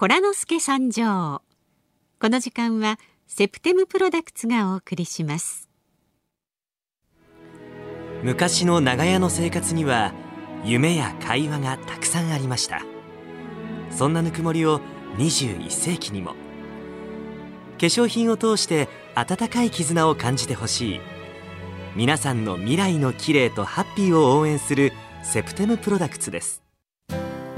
コラノスケ参上。この時間はセプテムプロダクツがお送りします。昔の長屋の生活には夢や会話がたくさんありました。そんなぬくもりを21世紀にも。化粧品を通して温かい絆を感じてほしい。皆さんの未来の綺麗とハッピーを応援するセプテムプロダクツです。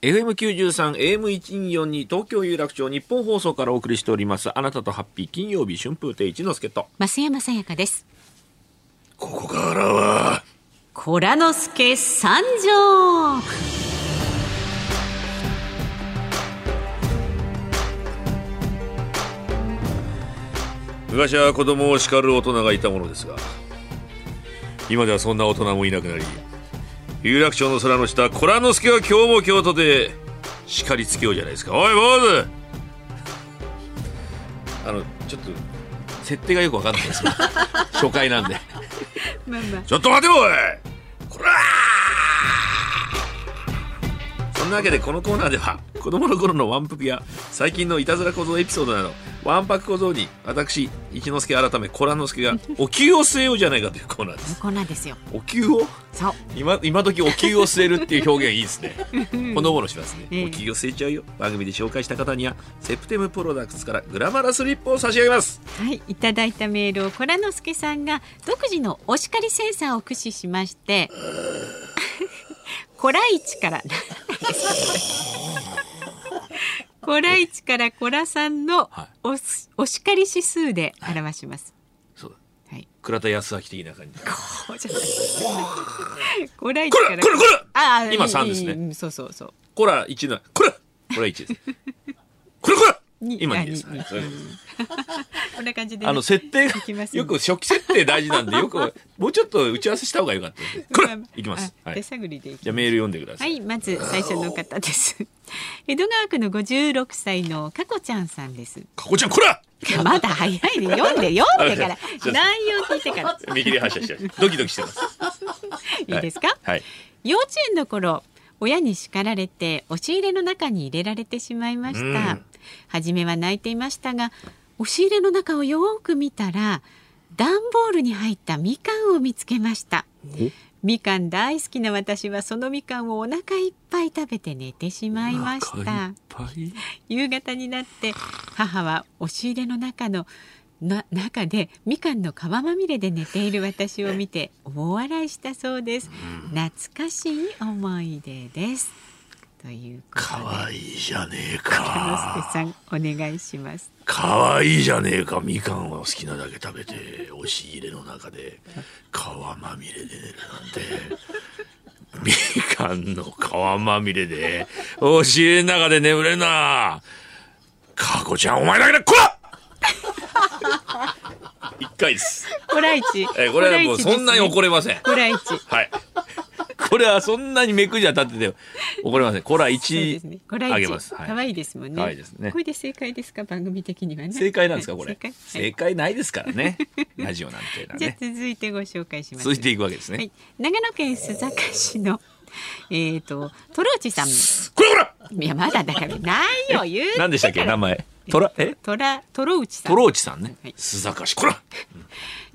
FM93 AM124 東京有楽町日本放送からお送りしておりますあなたとハッピー金曜日春風亭一之輔と。増山さやかです。ここからはコラノスケ参上。昔は子供を叱る大人がいたものですが今ではそんな大人もいなくなり有楽町の空の下コラノスケは今日も京都で叱りつけようじゃないですか。おい坊主！あのちょっと設定がよくわかんないですけど。初回なんで。ちょっと待ておい！こらそんなわけでこのコーナーでは子供の頃のワンプピや最近のいたずら小僧エピソードなどワンパク小僧に私一之輔改めコラ之助が お灸を据えようじゃないかというコーナーです。コーナーですよ。お灸を？そう。今今時お灸を据えるっていう表現いいですね。ほのぼのしますね、ええ。お灸を据えちゃうよ。番組で紹介した方にはセプテムプロダクツからグラマラスリップを差し上げます。はい、いただいたメールをコラノスケさんが独自のお叱りセンサーを駆使しまして コライチからコライチからコラさんのはい。お,、お叱り指数で表します。そうだ。はい、倉田康明的な感じこうじゃない。コライチこかられこれ！これああ今いい3ですね。うんそうそうそう。こら1のこらこら1です。これこらに今2です、は いこんな感じでね、あの設定がよく初期設定大事なんでよく もうちょっと打ち合わせした方がよかったで。すこれいきます、あ手はい、探りでいきじゃあメール読んでくださ、はいい、まず最初の方です。江戸川区の56歳のかこちゃんさんです。かこちゃんこら！まだ早いね。読んで読んでから。内容聞いてから。見切り発車してるドキドキしてます。いいですか？はい。幼稚園の頃親に叱られて押し入れの中に入れられてしまいました。うん初めは泣いていましたが押し入れの中をよーく見たら段ボールに入ったみかんを見つけました。みかん大好きな私はそのみかんをお腹いっぱい食べて寝てしまいましおた腹いっぱい？夕方になって母は押し入れの中のな中でみかんの皮まみれで寝ている私を見て大笑いしたそうです、懐かしい思い出ですということで。かわいいじゃねえ之助かさんお願いします。かわいいじゃねえか。みかんを好きなだけ食べて押し入れの中で皮まみれで寝るなんて。みかんの皮まみれで押し入れの中で眠れんな。かこちゃんお前だけでこら！一回です。コライチえこれはもうそんなに怒れません。コライチはいこれはそんなに目くじゃ立ってて怒れませんこれはそう1ですね。コライチ。あげますはい可愛いですもんね。可愛いですねこれで正解ですか？番組的にはね。正解なんですかこれ？正解。正解ないですからねラジオなんて じゃ続いてご紹介します。続いていくわけですねはい。長野県須坂市のえっ、とトローチさん。いこれこらやまだだからないよ言う。何でしたっけ名前？トラえ？トラトロウチさん。トローチさんねはい須坂市こら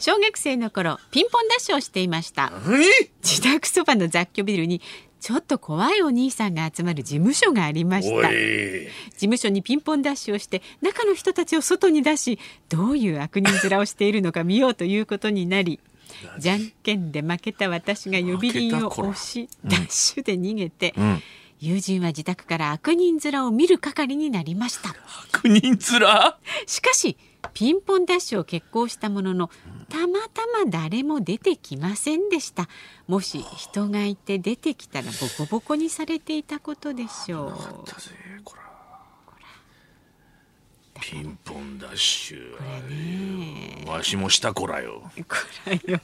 小学生の頃ピンポンダッシュをしていました。何？自宅そばの雑居ビルにちょっと怖いお兄さんが集まる事務所がありましおた。い。事務所にピンポンダッシュをして中の人たちを外に出しどういう悪人面をしているのか見ようということになりじゃんけんで負けた私が呼び鈴を押しダッシュで逃げて、うん。友人は自宅から悪人面を見る係になりました。悪人面？しかしピンポンダッシュを決行したもののたまたま誰も出てきませんでした。もし人がいて出てきたらボコボコにされていたことでしょう。ピンポンダッシュ。これね。わしもしたこらよ。こらよ。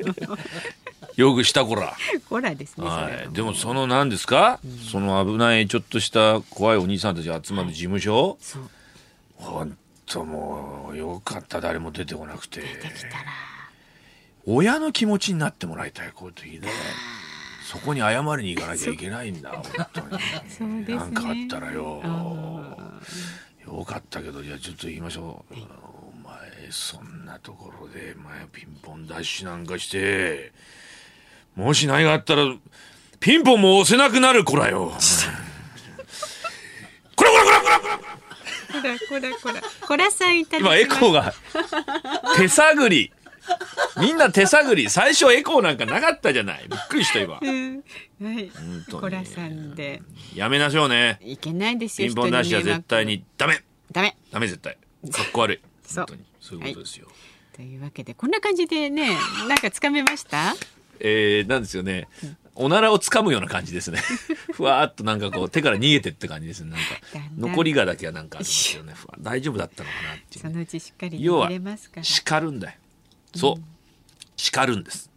よくしたこら。こらですね、はい、でもその何ですか、その危ないちょっとした怖いお兄さんたちが集まる事務所、そう。本当もうよかった。誰も出てこなくて。出てきたら。親の気持ちになってもらいたいこういう時ね。そこに謝りに行かなきゃいけないんだ本当に。ね。なんかあったらよ。あよかったけどじゃあちょっと言いましょう。お前そんなところで前ピンポンダッシュなんかしてもし何があったらピンポンも押せなくなる子らよこらこらこらこらこらこらこらこらこらさんいた今エコーが。手探り。みんな手探り。最初エコーなんかなかったじゃない。びっくりした今。うん。はい。こらさんで。やめましょうね。いけないですよピンポンダッシュは絶対に。ダメ。ダメ。ダメ絶対。かっこ悪い。本当に。そういうことですよ、というわけでこんな感じでねなんかつかめました？えー、なんですよねおならをつかむような感じですね。ふわーっとなんかこう手から逃げてって感じですね。なんか残りがだけはなんかありますよね。ふわ大丈夫だったのかなっていうね、そのうちしっかり要は入れますから。叱るんだよ。そう、叱るんです、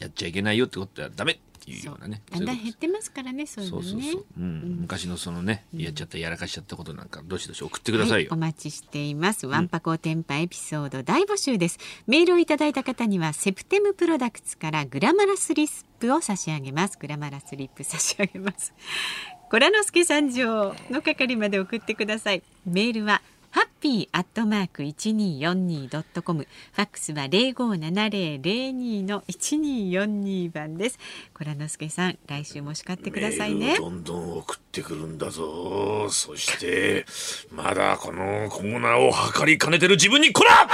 やっちゃいけないよってことはダメっていうようなねだんだん減ってますからねそういうのねそうそうそう、うん昔のそのねやっちゃったやらかしちゃったことなんかどしどし送ってくださいよ、はい、お待ちしています。ワンパコーテンパエピソード大募集です。メールをいただいた方にはセプテムプロダクツからグラマラスリップを差し上げます。グラマラスリップ差し上げます。コラノスケ参上の係まで送ってください。メールはハッピーアットマーク一二四二ドットコム。ファックスは零五七零零二の一二四二番です。コラノスケさん、来週も叱ってくださいねメールを。どんどん送ってくるんだぞそしてまだこのコーナーを測りかねてる自分にこら